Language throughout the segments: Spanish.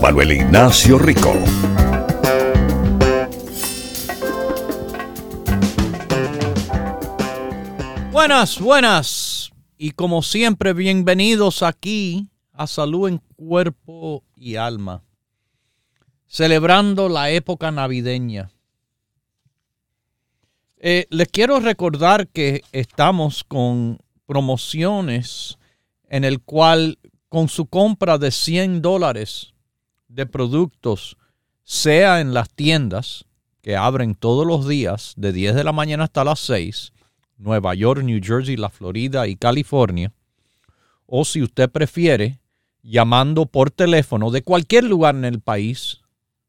Manuel Ignacio Rico. Buenas, buenas. Y como siempre, bienvenidos aquí a Salud en Cuerpo y Alma. Celebrando la época navideña. Eh, les quiero recordar que estamos con promociones en el cual con su compra de 100 dólares de productos, sea en las tiendas que abren todos los días de 10 de la mañana hasta las 6, Nueva York, New Jersey, la Florida y California, o si usted prefiere, llamando por teléfono de cualquier lugar en el país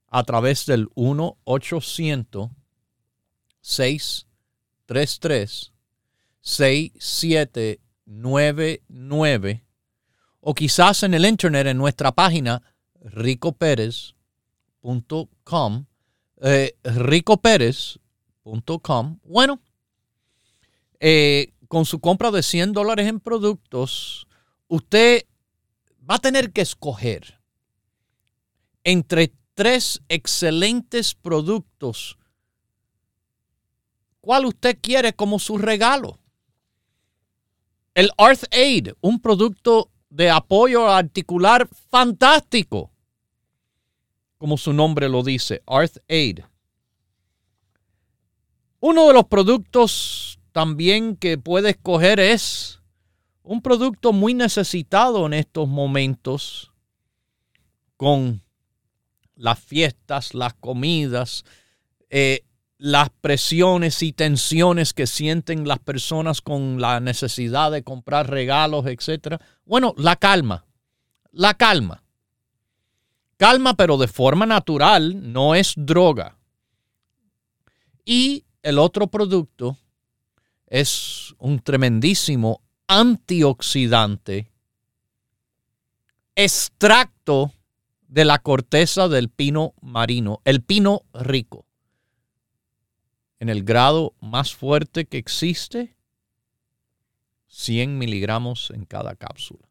a través del 1 800 633 6799 o quizás en el internet en nuestra página ricoperez.com eh, ricoperez.com bueno eh, con su compra de 100 dólares en productos usted va a tener que escoger entre tres excelentes productos cuál usted quiere como su regalo. El Arth Aid, un producto de apoyo articular fantástico, como su nombre lo dice, Arth Aid. Uno de los productos también que puede escoger es un producto muy necesitado en estos momentos con las fiestas, las comidas, eh, las presiones y tensiones que sienten las personas con la necesidad de comprar regalos, etc. Bueno, la calma, la calma. Calma, pero de forma natural, no es droga. Y el otro producto es un tremendísimo antioxidante, extracto de la corteza del pino marino, el pino rico en el grado más fuerte que existe, 100 miligramos en cada cápsula.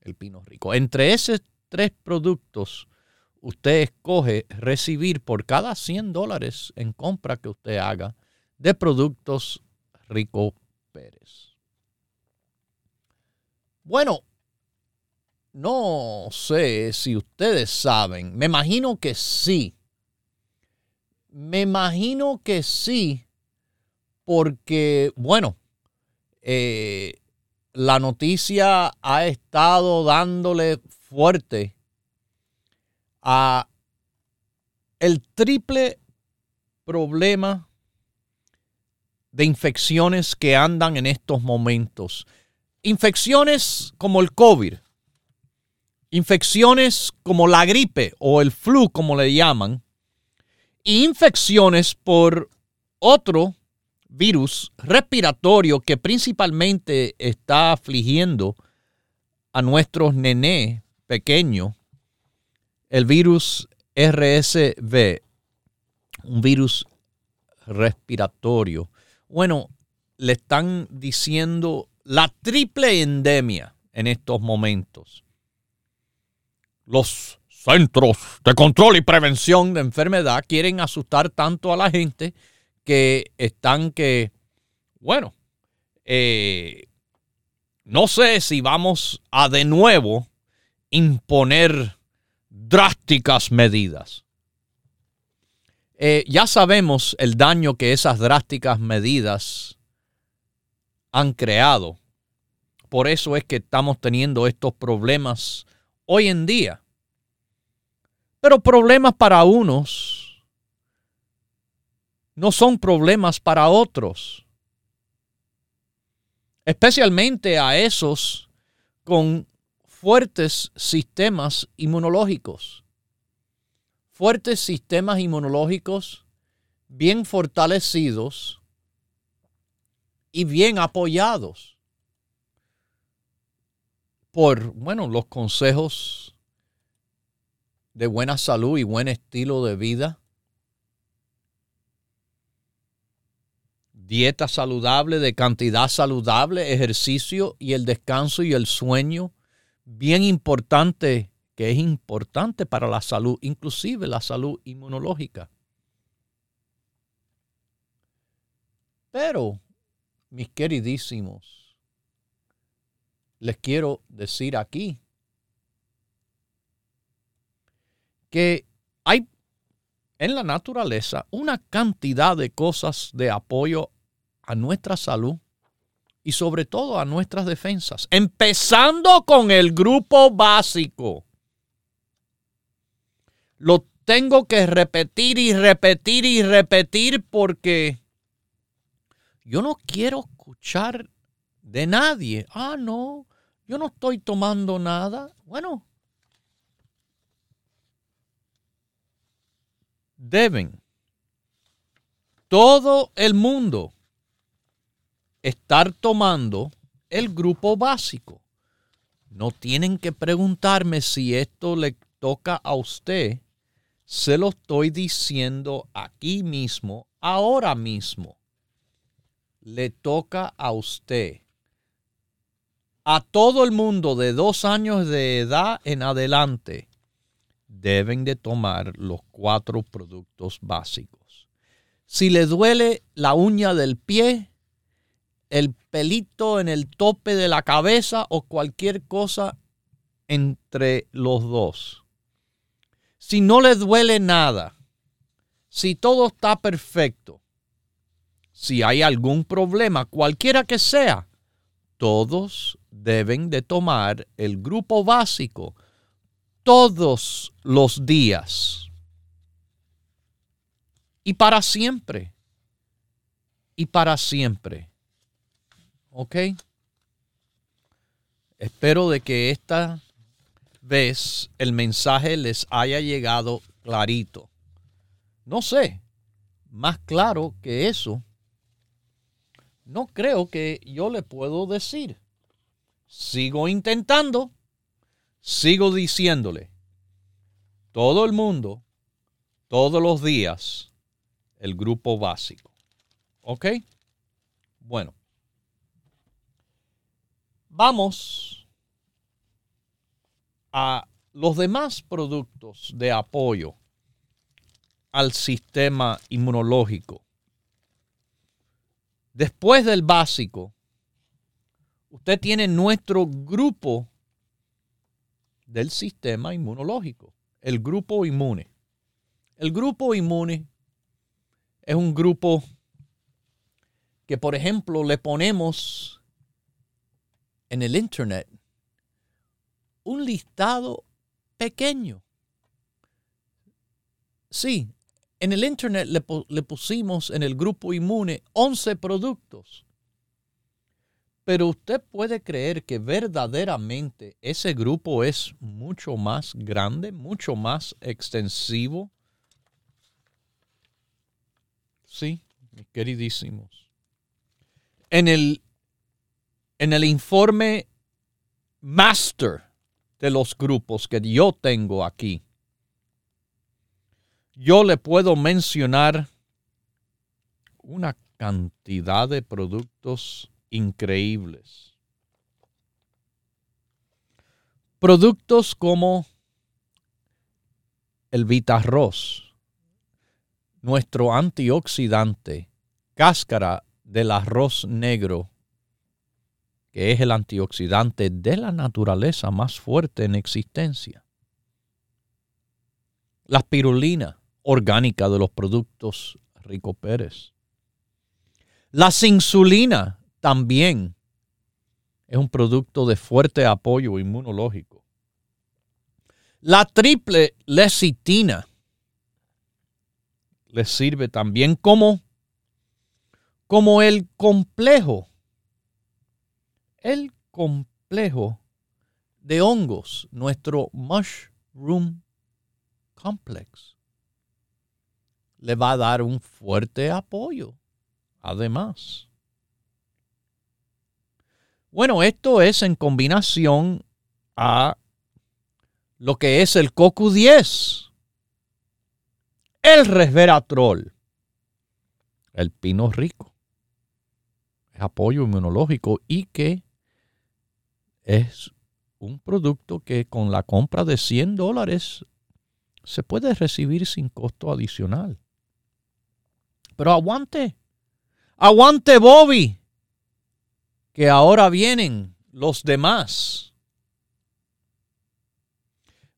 El pino rico. Entre esos tres productos, usted escoge recibir por cada 100 dólares en compra que usted haga de productos Rico Pérez. Bueno, no sé si ustedes saben, me imagino que sí, me imagino que sí, porque, bueno, eh, la noticia ha estado dándole fuerte a el triple problema de infecciones que andan en estos momentos. Infecciones como el COVID, infecciones como la gripe o el flu, como le llaman, infecciones por otro virus respiratorio que principalmente está afligiendo a nuestros nené pequeños, el virus RSV, un virus respiratorio. Bueno, le están diciendo la triple endemia en estos momentos. Los centros de control y prevención de enfermedad quieren asustar tanto a la gente que están que, bueno, eh, no sé si vamos a de nuevo imponer drásticas medidas. Eh, ya sabemos el daño que esas drásticas medidas han creado. Por eso es que estamos teniendo estos problemas hoy en día. Pero problemas para unos no son problemas para otros. Especialmente a esos con fuertes sistemas inmunológicos. Fuertes sistemas inmunológicos bien fortalecidos y bien apoyados por, bueno, los consejos de buena salud y buen estilo de vida, dieta saludable, de cantidad saludable, ejercicio y el descanso y el sueño, bien importante, que es importante para la salud, inclusive la salud inmunológica. Pero, mis queridísimos, les quiero decir aquí que hay en la naturaleza una cantidad de cosas de apoyo a nuestra salud y sobre todo a nuestras defensas, empezando con el grupo básico. Lo tengo que repetir y repetir y repetir porque yo no quiero escuchar de nadie. Ah, no, yo no estoy tomando nada. Bueno, deben todo el mundo estar tomando el grupo básico. No tienen que preguntarme si esto le toca a usted. Se lo estoy diciendo aquí mismo, ahora mismo. Le toca a usted. A todo el mundo de dos años de edad en adelante deben de tomar los cuatro productos básicos. Si le duele la uña del pie, el pelito en el tope de la cabeza o cualquier cosa entre los dos. Si no le duele nada, si todo está perfecto, si hay algún problema, cualquiera que sea, todos deben de tomar el grupo básico todos los días y para siempre y para siempre. ¿Ok? Espero de que esta vez el mensaje les haya llegado clarito. No sé, más claro que eso, no creo que yo le puedo decir. Sigo intentando sigo diciéndole, todo el mundo, todos los días, el grupo básico. ¿Ok? Bueno. Vamos a los demás productos de apoyo al sistema inmunológico. Después del básico, usted tiene nuestro grupo del sistema inmunológico, el grupo inmune. El grupo inmune es un grupo que, por ejemplo, le ponemos en el Internet un listado pequeño. Sí, en el Internet le, pusimos en el grupo inmune 11 productos. Pero usted puede creer que verdaderamente ese grupo es mucho más grande, mucho más extensivo. Sí, mis queridísimos. En el, en el informe master de los grupos que yo tengo aquí, yo le puedo mencionar una cantidad de productos increíbles. Productos como el Vitarroz, nuestro antioxidante, cáscara del arroz negro, que es el antioxidante de la naturaleza más fuerte en existencia. La espirulina orgánica de los productos Rico Pérez. La insulina también es un producto de fuerte apoyo inmunológico. La triple lecitina le sirve también como, como el complejo, el complejo de hongos, nuestro mushroom complex. Le va a dar un fuerte apoyo, además. Bueno, esto es en combinación a lo que es el CoQ10, el resveratrol, el pino rico, es apoyo inmunológico y que es un producto que con la compra de 100 dólares se puede recibir sin costo adicional. Pero aguante, aguante Bobby que ahora vienen los demás.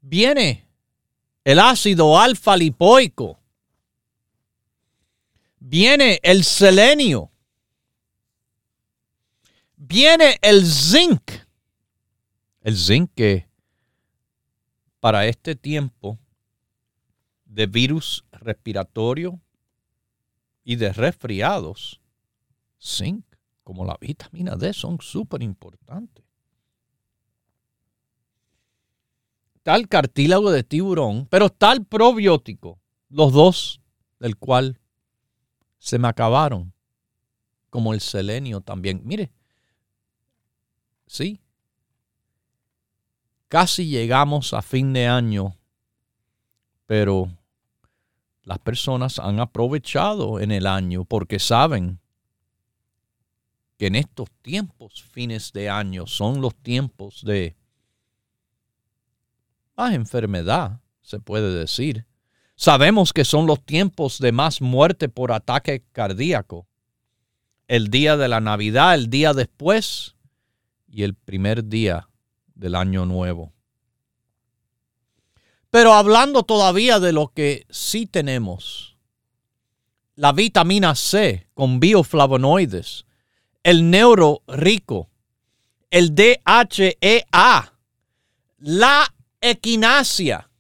Viene el ácido alfa lipoico. Viene el selenio. Viene el zinc. El zinc que para este tiempo de virus respiratorio y de resfriados, zinc como la vitamina D son súper importantes. Tal cartílago de tiburón, pero tal probiótico, los dos del cual se me acabaron, como el selenio también. Mire, sí, casi llegamos a fin de año, pero las personas han aprovechado en el año porque saben que en estos tiempos, fines de año, son los tiempos de más enfermedad, se puede decir. Sabemos que son los tiempos de más muerte por ataque cardíaco. El día de la Navidad, el día después y el primer día del año nuevo. Pero hablando todavía de lo que sí tenemos, la vitamina C con bioflavonoides, el neuro rico, el DHEA, la equinacia,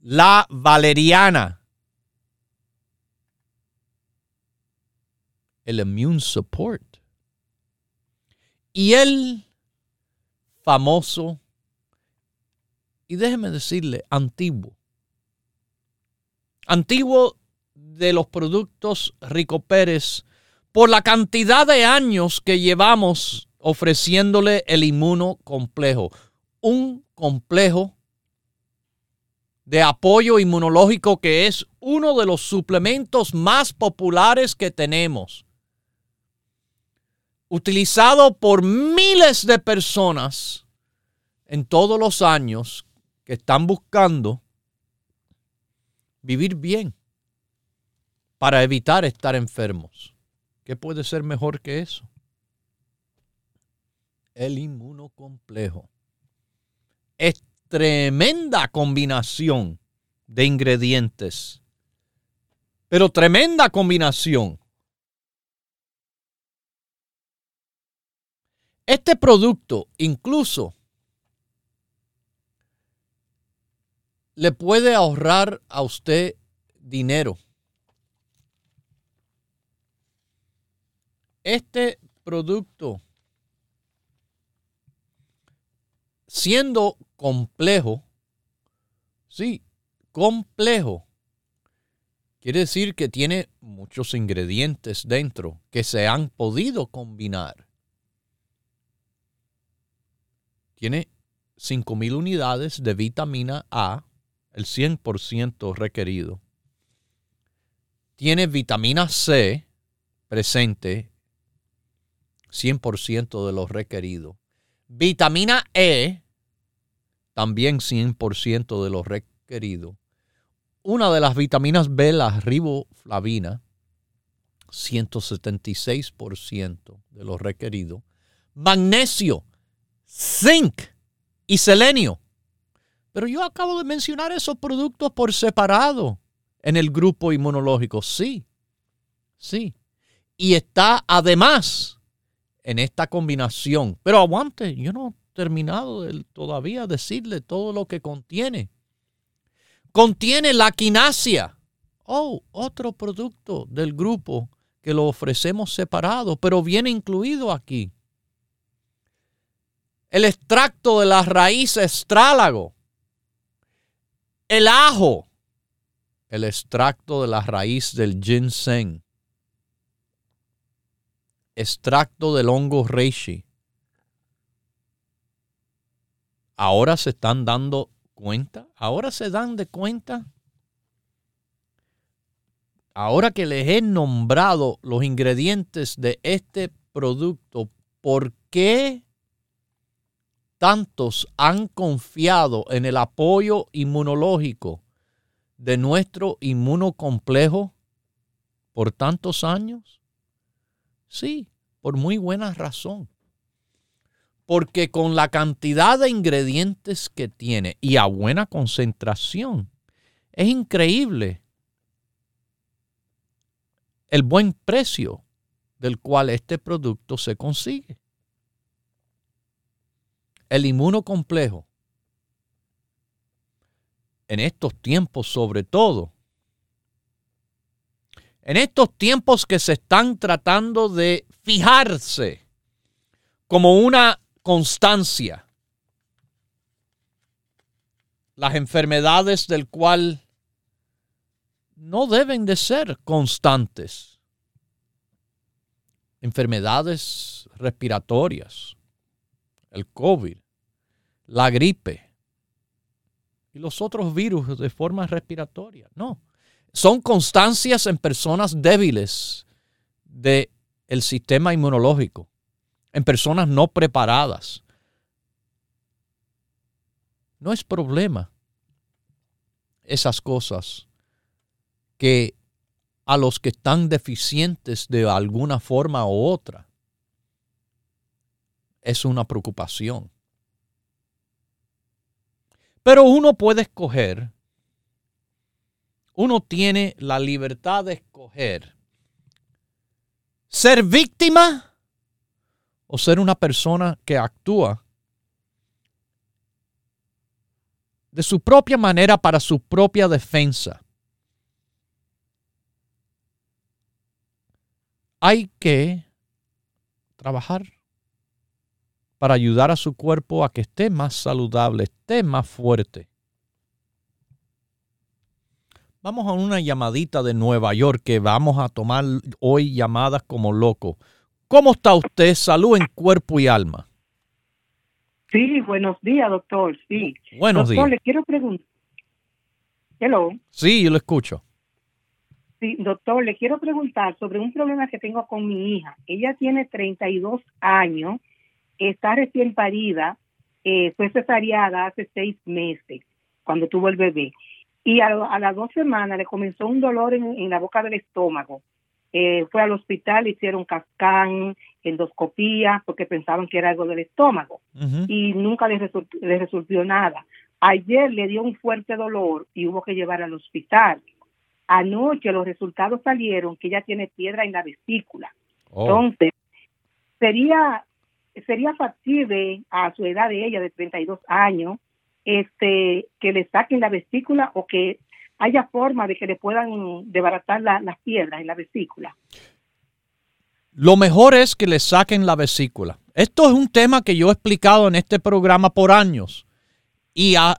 la valeriana, el immune support y el famoso, y déjeme decirle, antiguo, antiguo de los productos Rico Pérez por la cantidad de años que llevamos ofreciéndole el inmuno complejo. Un complejo de apoyo inmunológico que es uno de los suplementos más populares que tenemos. Utilizado por miles de personas en todos los años que están buscando vivir bien para evitar estar enfermos. ¿Qué puede ser mejor que eso? El inmunocomplejo. Es tremenda combinación de ingredientes, pero tremenda combinación. Este producto incluso le puede ahorrar a usted dinero. este producto, siendo complejo, sí, complejo, quiere decir que tiene muchos ingredientes dentro que se han podido combinar. Tiene 5.000 unidades de vitamina A, el 100% requerido. tiene vitamina C presente 100% de lo requerido. Vitamina E, también 100% de lo requerido. Una de las vitaminas B, la riboflavina, 176% de lo requerido. Magnesio, zinc y selenio. Pero yo acabo de mencionar esos productos por separado en el grupo inmunológico. Sí, sí. Y está además en esta combinación. Pero aguante, yo no he terminado de todavía decirle todo lo que contiene. Contiene la quinasia. Oh, otro producto del grupo que lo ofrecemos separado, pero viene incluido aquí. El extracto de la raíz estrálago. El ajo. El extracto de la raíz del ginseng extracto del hongo reishi. Ahora se están dando cuenta, ahora se dan de cuenta. Ahora que les he nombrado los ingredientes de este producto, ¿por qué tantos han confiado en el apoyo inmunológico de nuestro inmunocomplejo por tantos años? Sí, por muy buena razón. Porque con la cantidad de ingredientes que tiene y a buena concentración, es increíble el buen precio del cual este producto se consigue. El inmunocomplejo, en estos tiempos sobre todo, en estos tiempos que se están tratando de fijarse como una constancia, las enfermedades del cual no deben de ser constantes. Enfermedades respiratorias, el COVID, la gripe y los otros virus de forma respiratoria. No son constancias en personas débiles del el sistema inmunológico, en personas no preparadas. No es problema esas cosas que a los que están deficientes de alguna forma u otra es una preocupación. Pero uno puede escoger uno tiene la libertad de escoger ser víctima o ser una persona que actúa de su propia manera para su propia defensa. Hay que trabajar para ayudar a su cuerpo a que esté más saludable, esté más fuerte. Vamos a una llamadita de Nueva York que vamos a tomar hoy llamadas como loco. ¿Cómo está usted? Salud en cuerpo y alma. Sí, buenos días, doctor. Sí. Buenos doctor, días. le quiero preguntar. Hello. Sí, yo lo escucho. Sí, doctor, le quiero preguntar sobre un problema que tengo con mi hija. Ella tiene 32 años, está recién parida, eh, fue cesariada hace seis meses, cuando tuvo el bebé y a, las dos semanas le comenzó un dolor en, la boca del estómago. Eh, fue al hospital, hicieron cascán, endoscopía, porque pensaban que era algo del estómago y nunca le, le resolvió nada. Ayer le dio un fuerte dolor y hubo que llevar al hospital. Anoche los resultados salieron que ella tiene piedra en la vesícula. Oh. Entonces, sería sería factible a su edad de ella de 32 años este, que le saquen la vesícula o que haya forma de que le puedan desbaratar las piedras en la vesícula. Lo mejor es que le saquen la vesícula. Esto es un tema que yo he explicado en este programa por años. Y a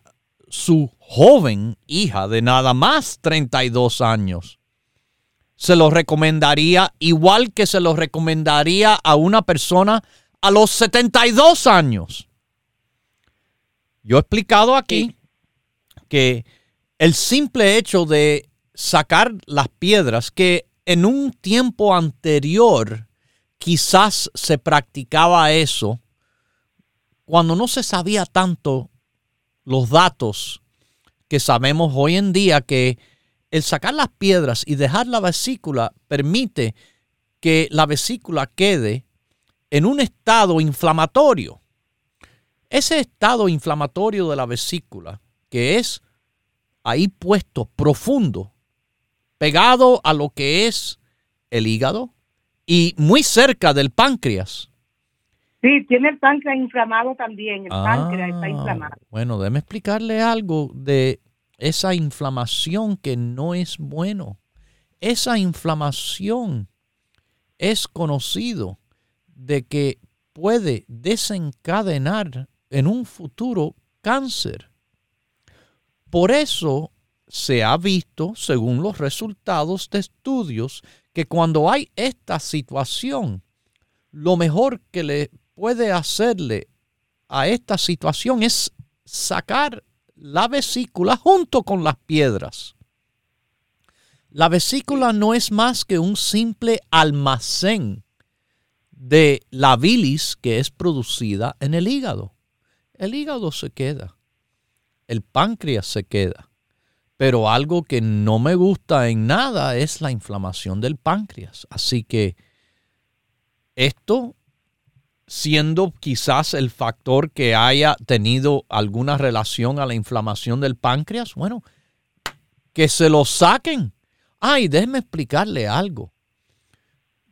su joven hija de nada más 32 años, se lo recomendaría igual que se lo recomendaría a una persona a los 72 años. Yo he explicado aquí que el simple hecho de sacar las piedras que en un tiempo anterior quizás se practicaba eso cuando no se sabía tanto los datos que sabemos hoy en día que el sacar las piedras y dejar la vesícula permite que la vesícula quede en un estado inflamatorio. Ese estado inflamatorio de la vesícula, que es ahí puesto profundo, pegado a lo que es el hígado y muy cerca del páncreas. Sí, tiene el páncreas inflamado también. El páncreas está ah, inflamado. Bueno, déjeme explicarle algo de esa inflamación que no es bueno. Esa inflamación es conocido de que puede desencadenar en un futuro cáncer. Por eso se ha visto, según los resultados de estudios, que cuando hay esta situación, lo mejor que le puede hacerle a esta situación es sacar la vesícula junto con las piedras. La vesícula no es más que un simple almacén de la bilis que es producida en el hígado. El hígado se queda, el páncreas se queda, pero algo que no me gusta en nada es la inflamación del páncreas. Así que esto siendo quizás el factor que haya tenido alguna relación a la inflamación del páncreas, bueno, que se lo saquen. Ay, déjeme explicarle algo.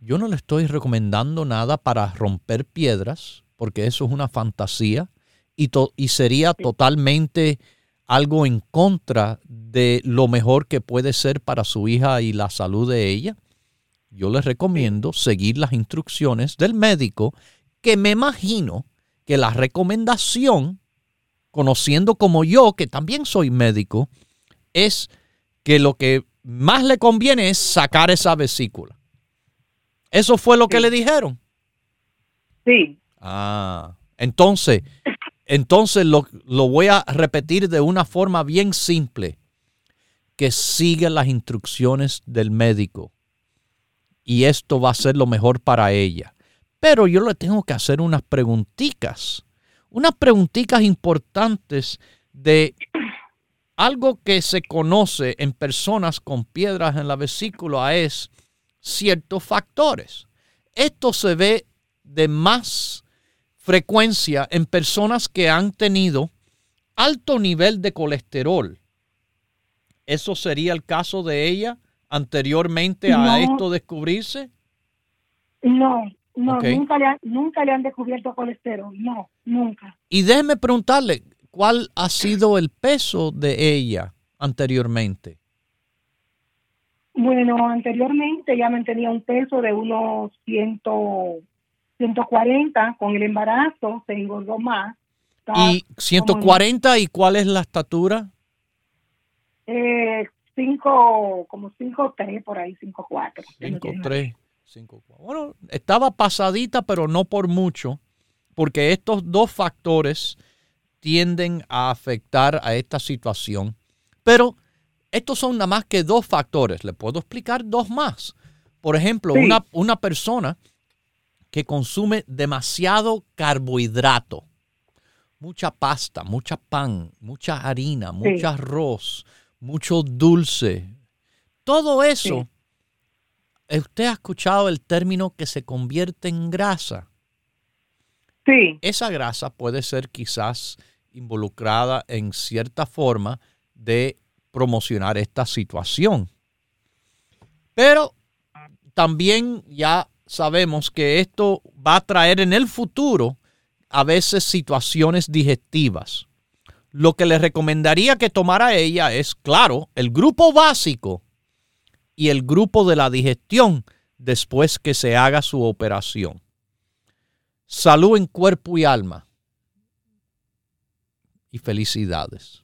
Yo no le estoy recomendando nada para romper piedras, porque eso es una fantasía y, y sería totalmente algo en contra de lo mejor que puede ser para su hija y la salud de ella. Yo les recomiendo seguir las instrucciones del médico que me imagino que la recomendación, conociendo como yo, que también soy médico, es que lo que más le conviene es sacar esa vesícula. ¿Eso fue lo que le dijeron? Sí. Ah, entonces, entonces lo, lo, voy a repetir de una forma bien simple. Que siga las instrucciones del médico. Y esto va a ser lo mejor para ella. Pero yo le tengo que hacer unas preguntitas, unas preguntitas importantes de algo que se conoce en personas con piedras en la vesícula es ciertos factores. Esto se ve de más frecuencia en personas que han tenido alto nivel de colesterol. ¿Eso sería el caso de ella anteriormente a esto descubrirse? No, no, nunca, le nunca le han descubierto colesterol, no, nunca. Y déjeme preguntarle, ¿cuál ha sido el peso de ella anteriormente? Bueno, anteriormente ella mantenía un peso de unos 100, 140, con el embarazo se engordó más. ¿Y 140 y cuál es la estatura? Eh, cinco, como 5'3 por ahí, 5'4. 5'3. Bueno, estaba pasadita, pero no por mucho, porque estos dos factores tienden a afectar a esta situación. Pero estos son nada más que dos factores. Le puedo explicar dos más. Por ejemplo, una, una persona que consume demasiado carbohidrato, mucha pasta, mucha pan, mucha harina, mucho arroz, mucho dulce, todo eso ¿Usted ha escuchado el término que se convierte en grasa? Sí. Esa grasa puede ser quizás involucrada en cierta forma de promocionar esta situación. Pero también ya sabemos que esto va a traer en el futuro a veces situaciones digestivas. Lo que le recomendaría que tomara ella es, claro, el grupo básico y el grupo de la digestión después que se haga su operación. Salud en cuerpo y alma. Y felicidades.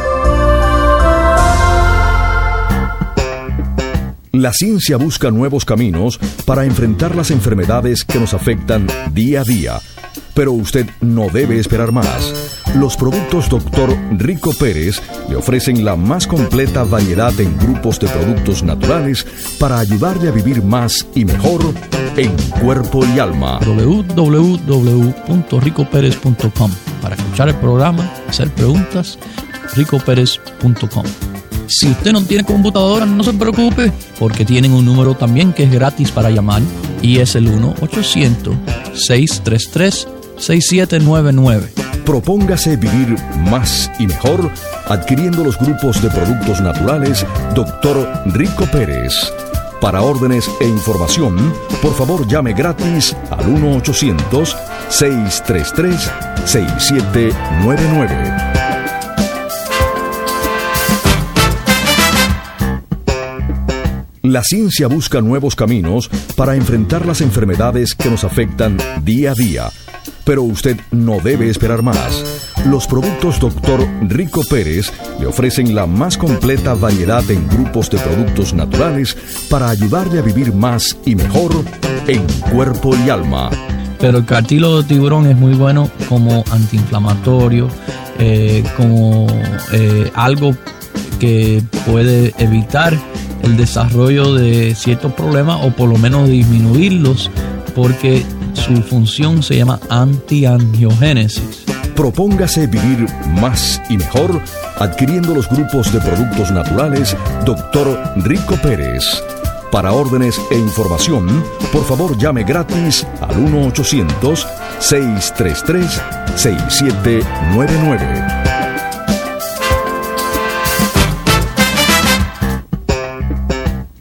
La ciencia busca nuevos caminos para enfrentar las enfermedades que nos afectan día a día. Pero usted no debe esperar más. Los productos Dr. Rico Pérez le ofrecen la más completa variedad en grupos de productos naturales para ayudarle a vivir más y mejor en cuerpo y alma. www.ricoperez.com Para escuchar el programa, hacer preguntas, ricoperez.com. Si usted no tiene computadora, no se preocupe, porque tienen un número también que es gratis para llamar y es el 1-800-633-6799. Propóngase vivir más y mejor adquiriendo los grupos de productos naturales Dr. Rico Pérez. Para órdenes e información, por favor llame gratis al 1-800-633-6799. La ciencia busca nuevos caminos para enfrentar las enfermedades que nos afectan día a día. Pero usted no debe esperar más. Los productos Dr. Rico Pérez le ofrecen la más completa variedad en grupos de productos naturales para ayudarle a vivir más y mejor en cuerpo y alma. Pero el cartílago de tiburón es muy bueno como antiinflamatorio, eh, como eh, algo que puede evitar el desarrollo de ciertos problemas o por lo menos disminuirlos porque su función se llama antiangiogénesis. Propóngase vivir más y mejor adquiriendo los grupos de productos naturales Dr. Rico Pérez. Para órdenes e información, por favor llame gratis al 1-800-633-6799.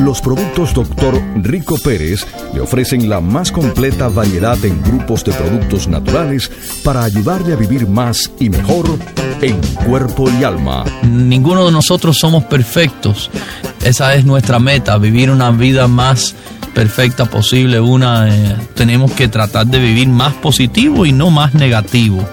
Los productos Dr. Rico Pérez le ofrecen la más completa variedad en grupos de productos naturales para ayudarle a vivir más y mejor en cuerpo y alma. Ninguno de nosotros somos perfectos. Esa es nuestra meta, vivir una vida más perfecta posible. Una, eh, tenemos que tratar de vivir más positivo y no más negativo.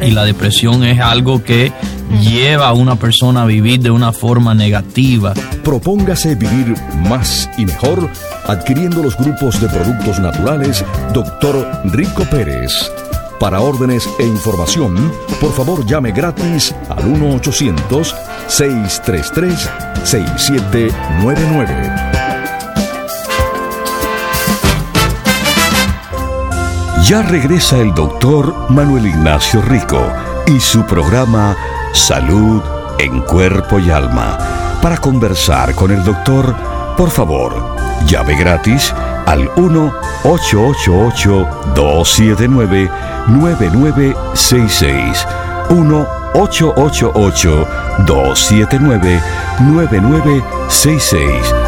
y la depresión es algo que lleva a una persona a vivir de una forma negativa. Propóngase vivir más y mejor adquiriendo los grupos de productos naturales Dr. Rico Pérez. Para órdenes e información, por favor llame gratis al 1-800-633-6799. Ya regresa el doctor Manuel Ignacio Rico y su programa Salud en Cuerpo y Alma. Para conversar con el doctor, por favor, llave gratis al 1-888-279-9966. 1-888-279-9966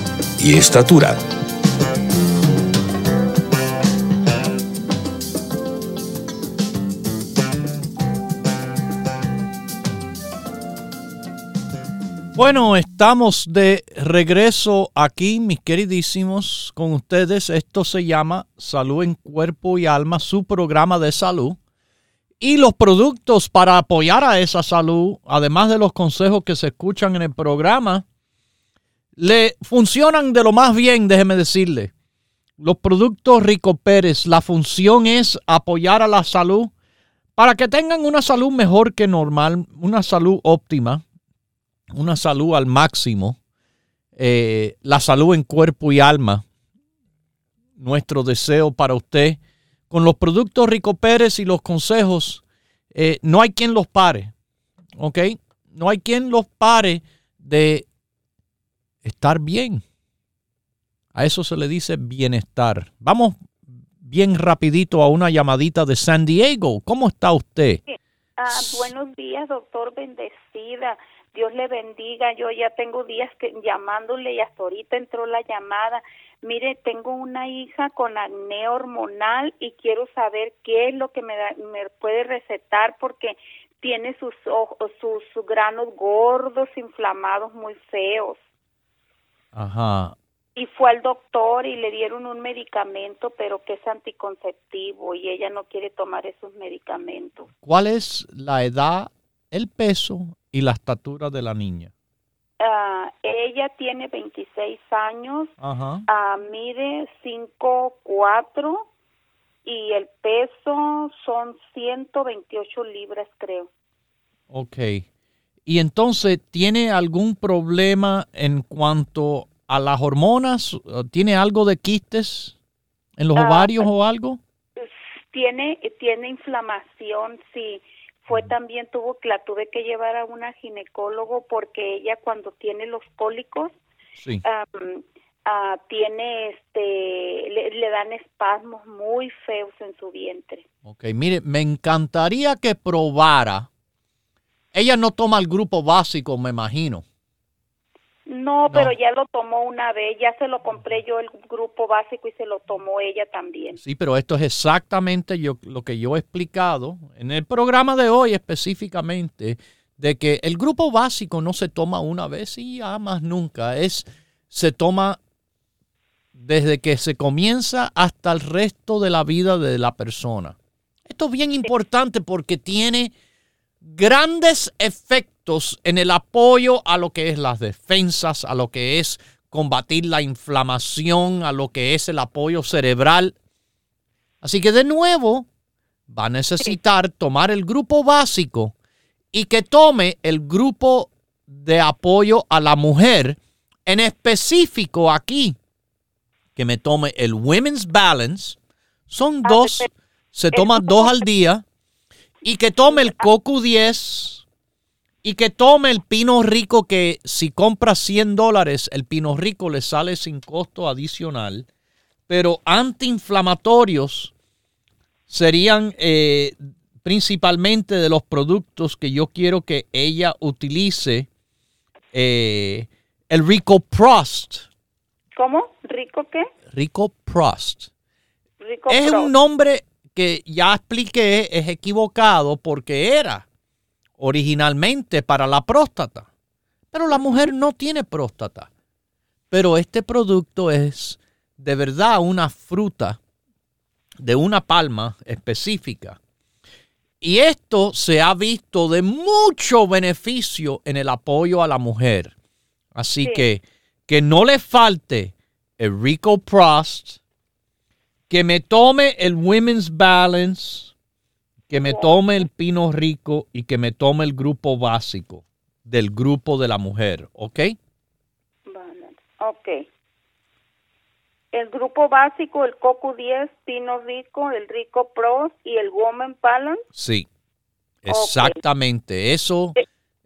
y estatura. Bueno, estamos de regreso aquí, mis queridísimos, con ustedes. Esto se llama Salud en Cuerpo y Alma, su programa de salud. Y los productos para apoyar a esa salud, además de los consejos que se escuchan en el programa, le funcionan de lo más bien, déjeme decirle. Los productos Rico Pérez, la función es apoyar a la salud para que tengan una salud mejor que normal, una salud óptima una salud al máximo, eh, la salud en cuerpo y alma. Nuestro deseo para usted, con los productos Rico Pérez y los consejos, eh, no hay quien los pare, ¿ok? No hay quien los pare de estar bien. A eso se le dice bienestar. Vamos bien rapidito a una llamadita de San Diego. ¿Cómo está usted? Ah, buenos días, doctor Bendecida. Dios le bendiga. Yo ya tengo días que llamándole y hasta ahorita entró la llamada. Mire, tengo una hija con acné hormonal y quiero saber qué es lo que me, me puede recetar porque tiene sus ojos, sus, sus granos gordos, inflamados, muy feos. Ajá. Y fue al doctor y le dieron un medicamento, pero que es anticonceptivo y ella no quiere tomar esos medicamentos. ¿Cuál es la edad, el peso y la estatura de la niña? Ah, ella tiene 26 años, Ajá. ah, mide 5'4 y el peso son 128 libras, creo. Ok. Y entonces, ¿tiene algún problema en cuanto a las hormonas? ¿Tiene algo de quistes en los Ah, ovarios o algo? Tiene tiene inflamación, sí. Fue también tuvo que la tuve que llevar a una ginecólogo porque ella cuando tiene los cólicos Sí. ah, tiene este le, le dan espasmos muy feos en su vientre. Ok, mire, me encantaría que probara. Ella no toma el grupo básico, me imagino. No, pero ya lo tomó una vez, ya se lo compré yo el grupo básico y se lo tomó ella también. Sí, pero esto es exactamente yo, lo que yo he explicado en el programa de hoy específicamente, de que el grupo básico no se toma una vez y ya más nunca. Es, se toma desde que se comienza hasta el resto de la vida de la persona. Esto es bien importante porque tiene grandes efectos en el apoyo a lo que es las defensas, a lo que es combatir la inflamación, a lo que es el apoyo cerebral. Así que de nuevo va a necesitar tomar el grupo básico y que tome el grupo de apoyo a la mujer, en específico aquí, que me tome el Women's Balance. Son dos, se toman dos al día y que tome el Coco 10 y que tome el Pino Rico que si compra 100 dólares, el Pino Rico le sale sin costo adicional. Pero antiinflamatorios serían eh, principalmente de los productos que yo quiero que ella utilice. eh, el Rico Prost. ¿Cómo? ¿Rico qué? Rico Prost. Rico Es un nombre que ya expliqué, es equivocado porque era originalmente para la próstata. Pero la mujer no tiene próstata. Pero este producto es de verdad una fruta de una palma específica. Y esto se ha visto de mucho beneficio en el apoyo a la mujer. Así Sí. que que no le falte el Rico Prost, que me tome el Women's Balance, que me tome el Pino Rico y que me tome el grupo básico del grupo de la mujer, ¿ok? Ok. El grupo básico, el Coco 10, Pino Rico, el Rico Pro y el Woman Balance. Sí, exactamente. Eso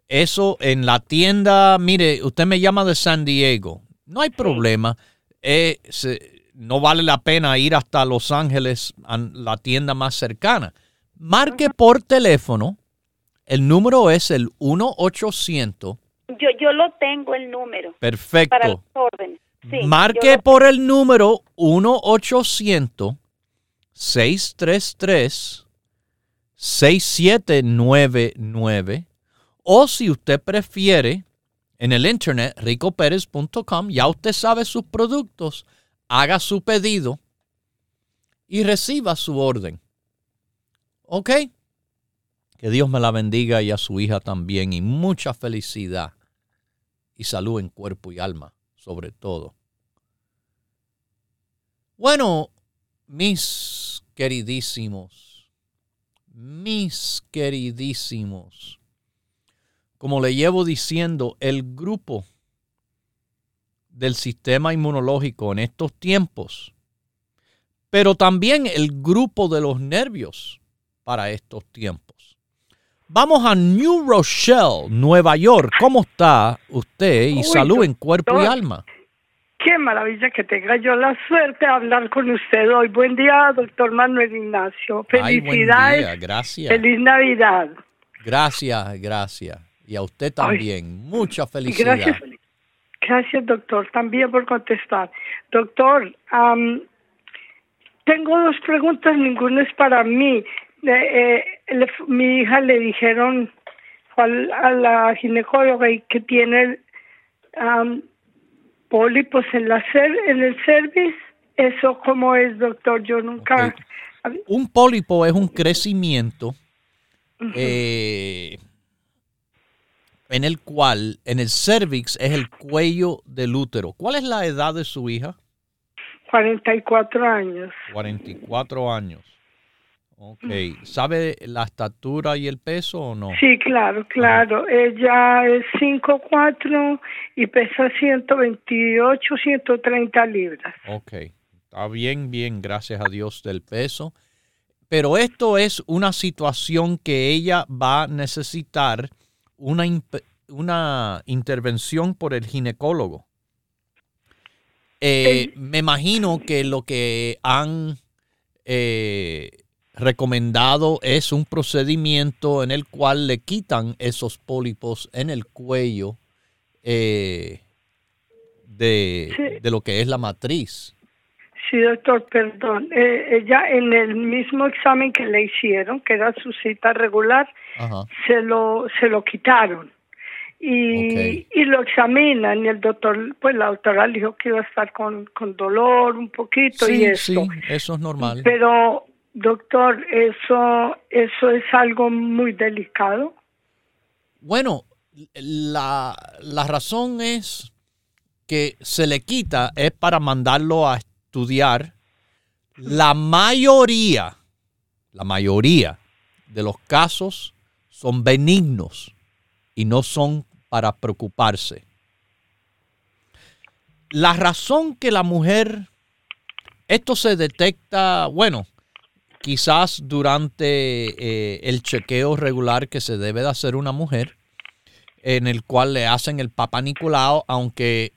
Eso en la tienda, mire, usted me llama de San Diego. No hay problema. Eh, no vale la pena ir hasta Los Ángeles a la tienda más cercana. Marque por teléfono. El número es el 1-800. Yo, yo lo tengo el número. Perfecto. Para los órdenes. Marque por el número 1-800-633-6799. O si usted prefiere, en el internet, ricoperez.com, ya usted sabe sus productos, haga su pedido y reciba su orden. ¿Ok? Que Dios me la bendiga y a su hija también y mucha felicidad y salud en cuerpo y alma, sobre todo. Bueno, mis queridísimos, mis queridísimos, como le llevo diciendo, el grupo del sistema inmunológico en estos tiempos, pero también el grupo de los nervios para estos tiempos. Vamos a New Rochelle, Nueva York. ¿Cómo está usted? Y salud en cuerpo y alma. Qué maravilla que tenga yo la suerte de hablar con usted hoy. Buen día, doctor Manuel Ignacio. Felicidades. Gracias. Feliz Navidad. Gracias, gracias. Y a usted también. Mucha felicidad. Gracias, gracias, doctor, también por contestar. Doctor, tengo dos preguntas, ninguna es para mí. Eh, mi hija le dijeron a la ginecóloga que tiene pólipos en la en el cervix. ¿Eso cómo es, doctor? Yo nunca... Un pólipo es un crecimiento en el cual, en el cervix es el cuello del útero. ¿Cuál es la edad de su hija? 44 años. 44 años. Ok. ¿Sabe la estatura y el peso o no? Sí, claro, claro. Ella es 5'4 y pesa 128, 130 libras. Ok. Está bien, bien, gracias a Dios del peso. Pero esto es una situación que ella va a necesitar una, una intervención por el ginecólogo. Eh, me imagino que lo que han eh, recomendado es un procedimiento en el cual le quitan esos pólipos en el cuello eh, de, de, lo que es la matriz. Sí, doctor, perdón. ella en el mismo examen que le hicieron, que era su cita regular, se lo se lo quitaron y, y lo examinan y el doctor, pues la doctora le dijo que iba a estar con, con dolor un poquito y eso. Sí, eso es normal. Pero doctor, eso eso es algo muy delicado. Bueno, la, la razón es que se le quita es para mandarlo a estudiar. La mayoría, la mayoría de los casos son benignos y no son para preocuparse. La razón que la mujer, esto se detecta, bueno, quizás durante eh, el chequeo regular que se debe de hacer una mujer, en el cual le hacen el Papa Nicolau, aunque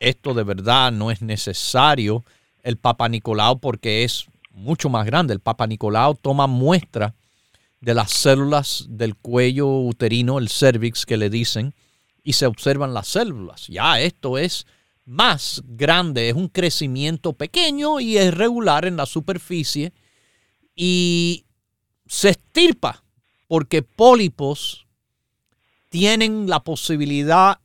esto de verdad no es necesario, el Papa Nicolau, porque es mucho más grande. El Papa Nicolau toma muestra de las células del cuello uterino, el cervix que le dicen, y se observan las células. Ya esto es más grande, es un crecimiento pequeño y es regular en la superficie y se estirpa porque pólipos tienen la posibilidad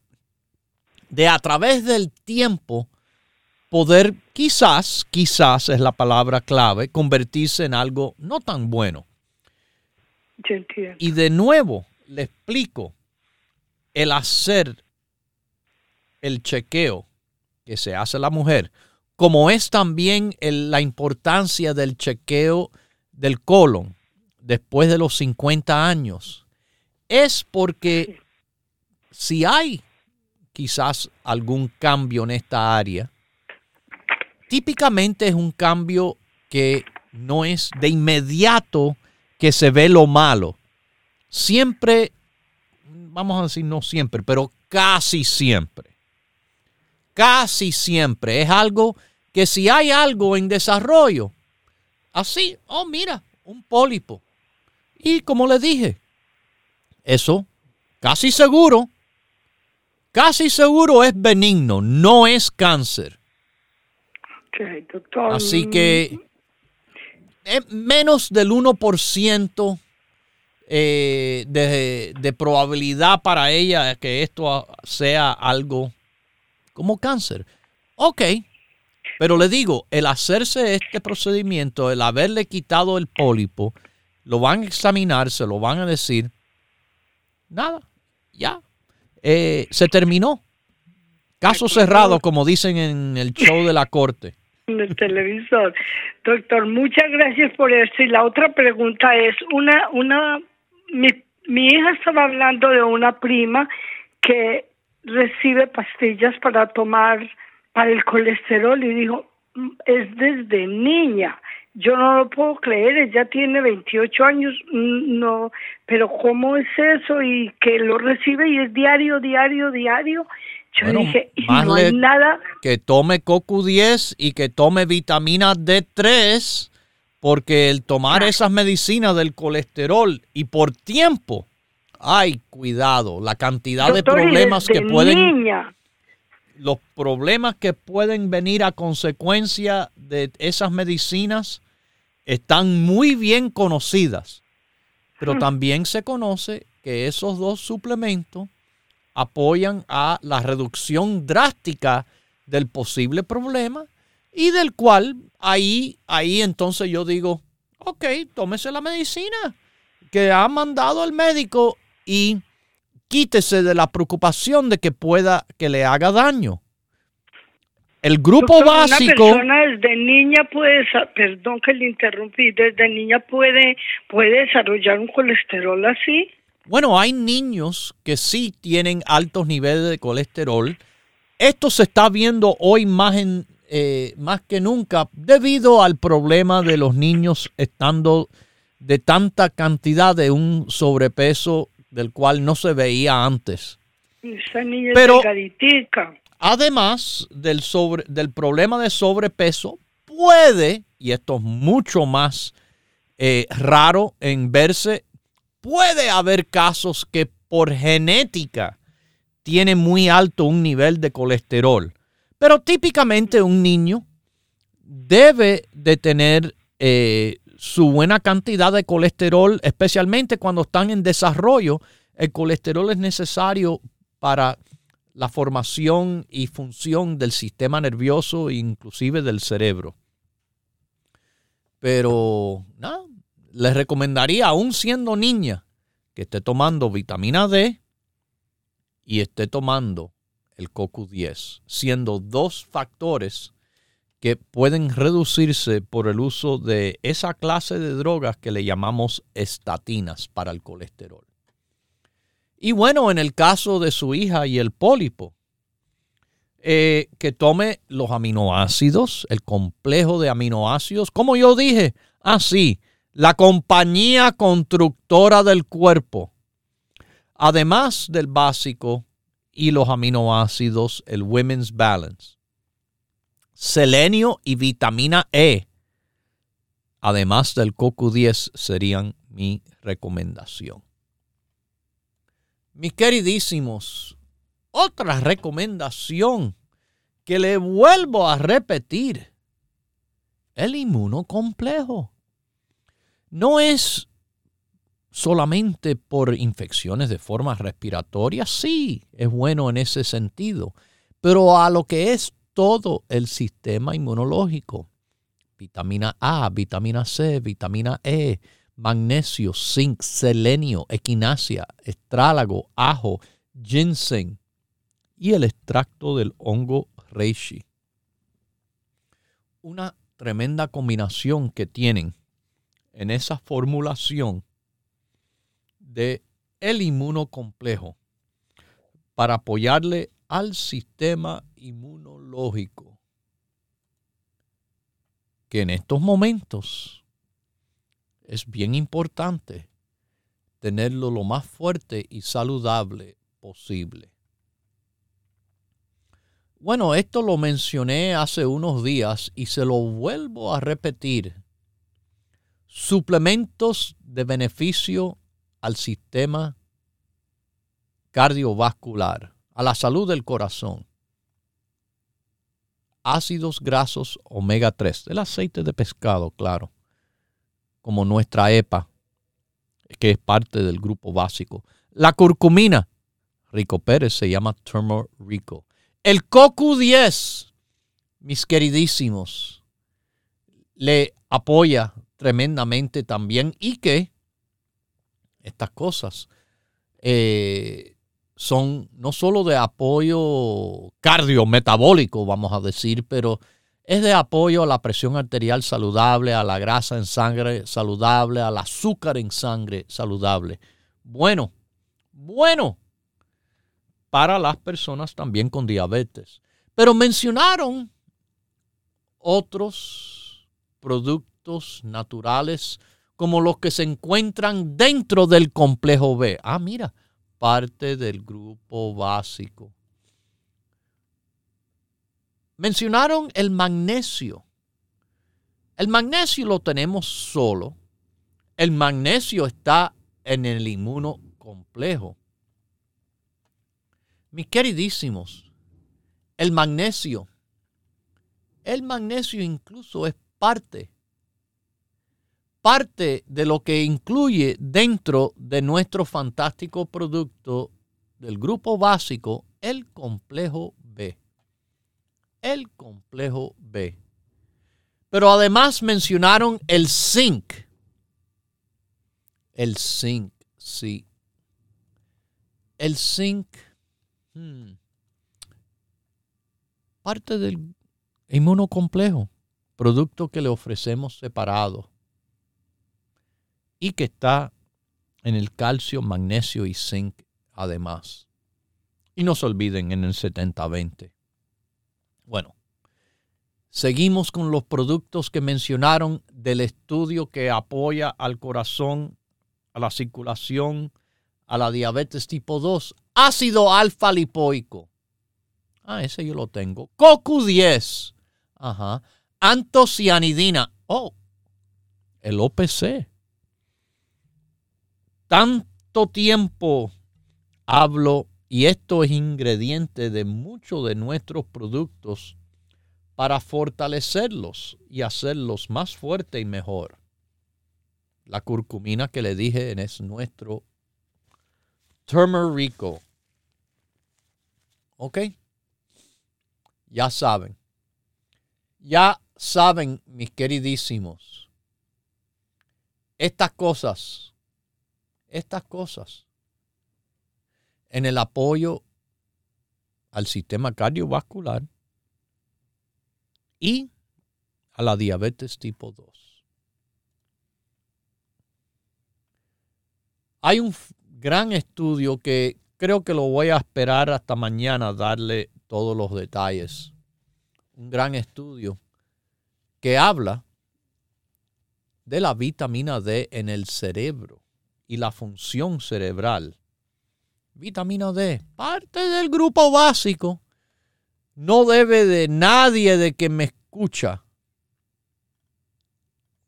de a través del tiempo poder quizás, quizás es la palabra clave, convertirse en algo no tan bueno. Y de nuevo, le explico, el hacer el chequeo que se hace la mujer, como es también la importancia del chequeo del colon después de los 50 años, es porque si hay quizás algún cambio en esta área, típicamente es un cambio que no es de inmediato que se ve lo malo. Siempre vamos a decir no siempre, pero casi siempre, casi siempre es algo que si hay algo en desarrollo, así, oh mira, un pólipo. Y como le dije, eso casi seguro, casi seguro es benigno, no es cáncer. Así que es menos del 1% eh, de, de probabilidad para ella que esto sea algo como cáncer. Ok, pero le digo, el hacerse este procedimiento, el haberle quitado el pólipo, lo van a examinar, se lo van a decir. Nada, ya. Eh, se terminó. Caso cerrado, como dicen en el show de la corte. En el televisor. Doctor, muchas gracias por esto. Y la otra pregunta es, una, una, mi, mi hija estaba hablando de una prima que recibe pastillas para tomar para el colesterol y dijo, mm, es desde niña. Yo no lo puedo creer, ella tiene 28 años, no, pero ¿cómo es eso? Y que lo recibe y es diario, diario, diario. Yo dije, no hay nada. Que tome CoQ10 y que tome vitamina D3, porque el tomar esas medicinas del colesterol y por tiempo, ay, cuidado, la cantidad de problemas que pueden los problemas que pueden venir a consecuencia de esas medicinas están muy bien conocidas, pero también se conoce que esos dos suplementos apoyan a la reducción drástica del posible problema y del cual ahí, ahí entonces yo digo, ok, tómese la medicina que ha mandado el médico y quítese de la preocupación de que pueda que le haga daño. El grupo básico. Una persona desde niña puede, perdón que le interrumpí, desde niña puede, puede desarrollar un colesterol así. Bueno, hay niños que sí tienen altos niveles de colesterol. Esto se está viendo hoy más, en, eh, más que nunca debido al problema de los niños estando de tanta cantidad de un sobrepeso del cual no se veía antes. Esa niña Pero, además del, sobre, del problema de sobrepeso, puede, y esto es mucho más eh, raro en verse, puede haber casos que por genética tiene muy alto un nivel de colesterol. Pero típicamente un niño debe de tener eh, su buena cantidad de colesterol, especialmente cuando están en desarrollo. El colesterol es necesario para la formación y función del sistema nervioso inclusive del cerebro. Pero nada, les recomendaría, aún siendo niña, que esté tomando vitamina D y esté tomando el CoQ10, siendo dos factores que pueden reducirse por el uso de esa clase de drogas que le llamamos estatinas para el colesterol. Y bueno, en el caso de su hija y el pólipo, eh, que tome los aminoácidos, el complejo de aminoácidos, como yo dije, así, ah, la compañía constructora del cuerpo, además del básico y los aminoácidos, el Women's Balance, selenio y vitamina E, además del CoQ10, serían mi recomendación. Mis queridísimos, otra recomendación que le vuelvo a repetir. El inmunocomplejo. No es solamente por infecciones de forma respiratoria, sí, es bueno en ese sentido, pero a lo que es todo el sistema inmunológico. Vitamina A, vitamina C, vitamina E, magnesio, zinc, selenio, equinacia, estrálago, ajo, ginseng y el extracto del hongo reishi. Una tremenda combinación que tienen en esa formulación de el inmunocomplejo para apoyarle al sistema inmunológico que en estos momentos es bien importante tenerlo lo más fuerte y saludable posible. Bueno, esto lo mencioné hace unos días y se lo vuelvo a repetir. Suplementos de beneficio al sistema cardiovascular, a la salud del corazón. Ácidos grasos omega 3, el aceite de pescado, claro, como nuestra EPA, que es parte del grupo básico. La curcumina, Rico Pérez se llama Turmo Rico. El CoQ10, mis queridísimos, le apoya tremendamente también y que estas cosas eh, son no solo de apoyo cardiometabólico, vamos a decir, pero es de apoyo a la presión arterial saludable, a la grasa en sangre saludable, al azúcar en sangre saludable. Bueno, bueno, para las personas también con diabetes. Pero mencionaron otros productos naturales como los que se encuentran dentro del complejo B. Ah, mira, parte del grupo básico. Mencionaron el magnesio. El magnesio lo tenemos solo. El magnesio está en el inmunocomplejo. Mis queridísimos, el magnesio, el magnesio incluso es parte, parte de lo que incluye dentro de nuestro fantástico producto del grupo básico, el complejo B. El complejo B. Pero además mencionaron el zinc. El zinc, sí. El zinc Hmm. Parte del inmunocomplejo, producto que le ofrecemos separado y que está en el calcio, magnesio y zinc además. Y no se olviden en el 70-20. Bueno, seguimos con los productos que mencionaron del estudio que apoya al corazón, a la circulación, a la diabetes tipo 2, ácido alfa lipoico. Ah, ese yo lo tengo. CoQ10. Ajá. Antocianidina. Oh, el OPC. Tanto tiempo hablo y esto es ingrediente de muchos de nuestros productos para fortalecerlos y hacerlos más fuertes y mejor. La curcumina que le dije es nuestro turmerico. ¿Ok? Ya saben. Ya saben, mis queridísimos. Estas cosas, estas cosas, en el apoyo al sistema cardiovascular y a la diabetes tipo 2. Hay un gran estudio que creo que lo voy a esperar hasta mañana darle todos los detalles. Un gran estudio que habla de la vitamina D en el cerebro y la función cerebral. Vitamina D, parte del grupo básico. No debe de nadie de que me escucha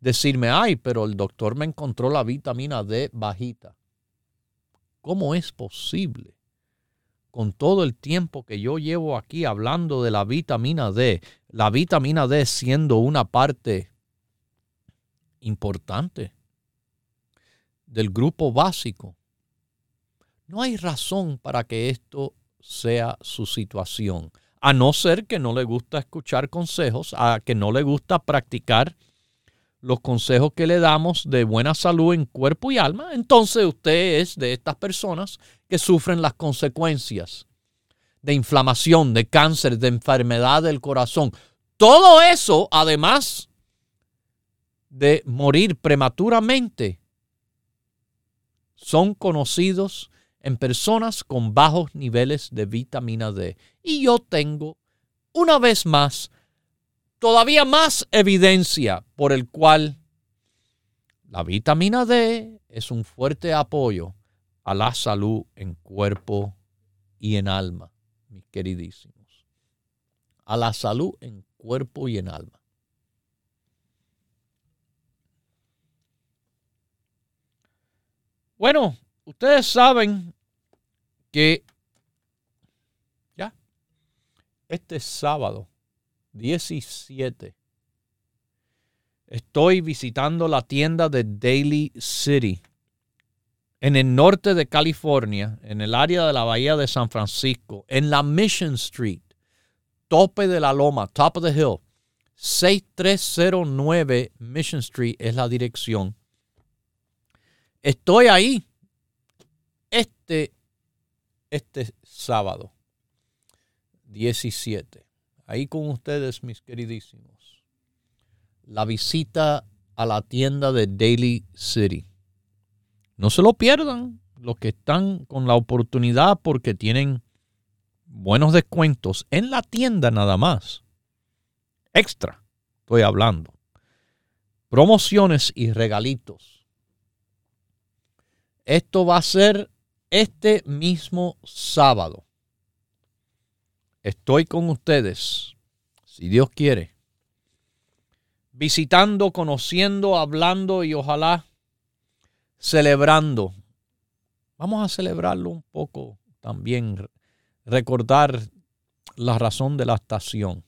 decirme, ay, pero el doctor me encontró la vitamina D bajita. ¿Cómo es posible? Con todo el tiempo que yo llevo aquí hablando de la vitamina D, la vitamina D siendo una parte importante del grupo básico. No hay razón para que esto sea su situación, a no ser que no le gusta escuchar consejos, a que no le gusta practicar los consejos que le damos de buena salud en cuerpo y alma, entonces usted es de estas personas que sufren las consecuencias de inflamación, de cáncer, de enfermedad del corazón. Todo eso, además de morir prematuramente, son conocidos en personas con bajos niveles de vitamina D. Y yo tengo, una vez más, todavía más evidencia por el cual la vitamina D es un fuerte apoyo a la salud en cuerpo y en alma, mis queridísimos. A la salud en cuerpo y en alma. Bueno, ustedes saben que ya, este sábado 17, estoy visitando la tienda de Daily City en el norte de California, en el área de la bahía de San Francisco, en la Mission Street, tope de la loma, top of the hill. 6309 Mission Street es la dirección. Estoy ahí este, este sábado 17. Ahí con ustedes, mis queridísimos. La visita a la tienda de Daily City. No se lo pierdan los que están con la oportunidad porque tienen buenos descuentos en la tienda nada más. Extra, estoy hablando. Promociones y regalitos. Esto va a ser este mismo sábado. Estoy con ustedes, si Dios quiere, visitando, conociendo, hablando y ojalá celebrando. Vamos a celebrarlo un poco también, recordar la razón de la estación.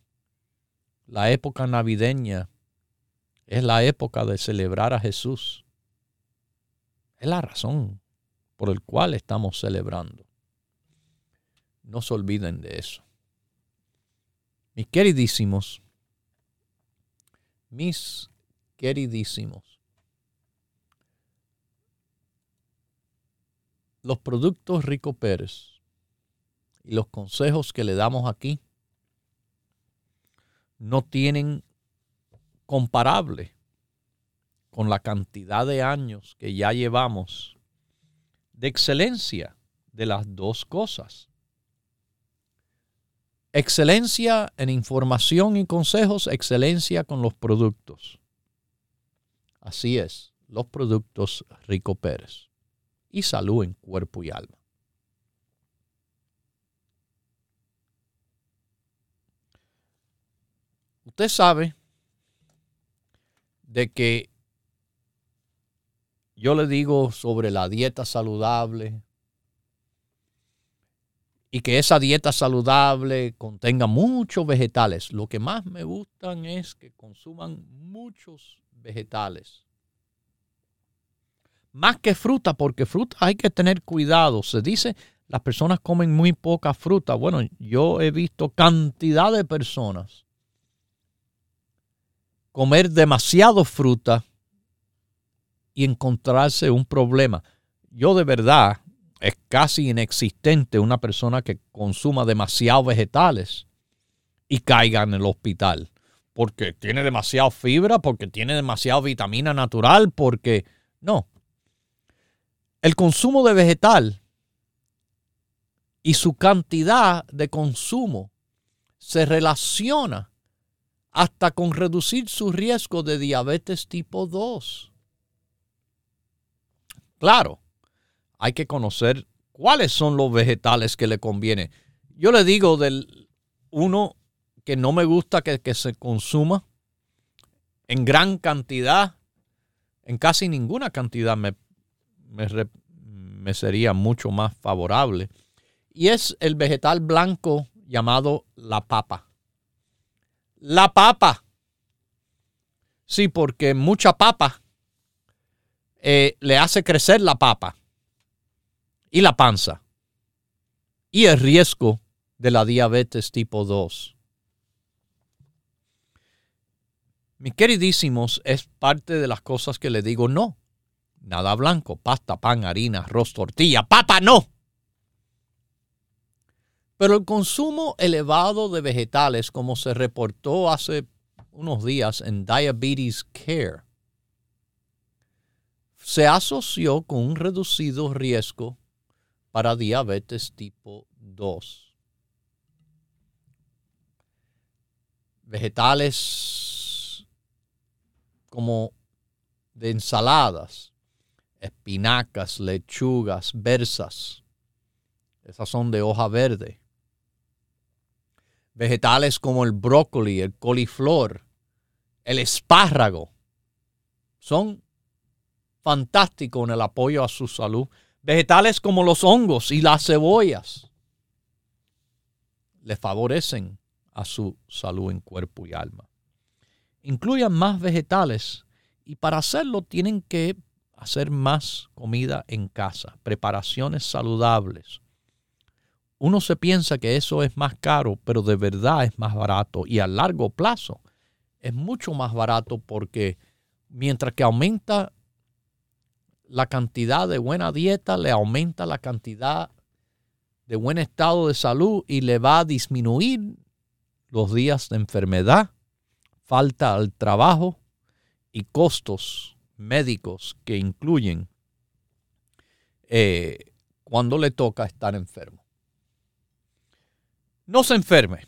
La época navideña es la época de celebrar a Jesús. Es la razón por el cual estamos celebrando. No se olviden de eso. Mis queridísimos, mis queridísimos, los productos Rico Pérez y los consejos que le damos aquí no tienen comparable con la cantidad de años que ya llevamos de excelencia de las dos cosas. Excelencia en información y consejos, excelencia con los productos. Así es, los productos Rico Pérez y salud en cuerpo y alma. Usted sabe de que yo le digo sobre la dieta saludable y que esa dieta saludable contenga muchos vegetales. Lo que más me gustan es que consuman muchos vegetales más que fruta, porque fruta hay que tener cuidado. Se dice, las personas comen muy poca fruta. Bueno, yo he visto cantidad de personas comer demasiado fruta y encontrarse un problema. Yo de verdad es casi inexistente una persona que consuma demasiados vegetales y caiga en el hospital. Porque tiene demasiada fibra, porque tiene demasiada vitamina natural, porque no, el consumo de vegetal y su cantidad de consumo se relaciona hasta con reducir su riesgo de diabetes tipo 2. Claro, hay que conocer cuáles son los vegetales que le conviene. Yo le digo del uno que no me gusta que, se consuma en gran cantidad, en casi ninguna cantidad me me, sería mucho más favorable. Y es el vegetal blanco llamado la papa. La papa. Sí, porque mucha papa eh, le hace crecer la papa y la panza y el riesgo de la diabetes tipo 2. Mis queridísimos, es parte de las cosas que le digo no. Nada blanco, pasta, pan, harina, arroz, tortilla, papa, no. Pero el consumo elevado de vegetales, como se reportó hace unos días en Diabetes Care, se asoció con un reducido riesgo para diabetes tipo 2. Vegetales como de ensaladas, espinacas, lechugas, bersas. Esas son de hoja verde. Vegetales como el brócoli, el coliflor, el espárrago. Son fantásticos en el apoyo a su salud. Vegetales como los hongos y las cebollas le favorecen a su salud en cuerpo y alma. Incluyan más vegetales y para hacerlo tienen que hacer más comida en casa, preparaciones saludables. Uno se piensa que eso es más caro, pero de verdad es más barato y a largo plazo es mucho más barato porque mientras que aumenta la cantidad de buena dieta, le aumenta la cantidad de buen estado de salud y le va a disminuir los días de enfermedad, falta al trabajo y costos médicos que incluyen eh, cuando le toca estar enfermo. No se enferme.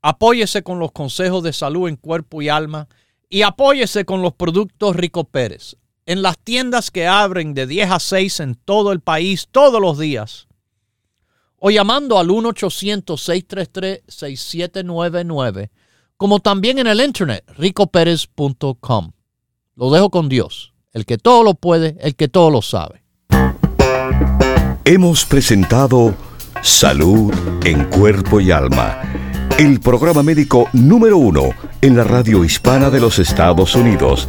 Apóyese con los consejos de salud en cuerpo y alma y apóyese con los productos Rico Pérez en las tiendas que abren de 10 a 6 en todo el país todos los días o llamando al 1-800-633-6799, como también en el internet ricoperez.com. Lo dejo con Dios, el que todo lo puede, el que todo lo sabe. Hemos presentado Salud en Cuerpo y Alma, el programa médico número uno en la radio hispana de los Estados Unidos,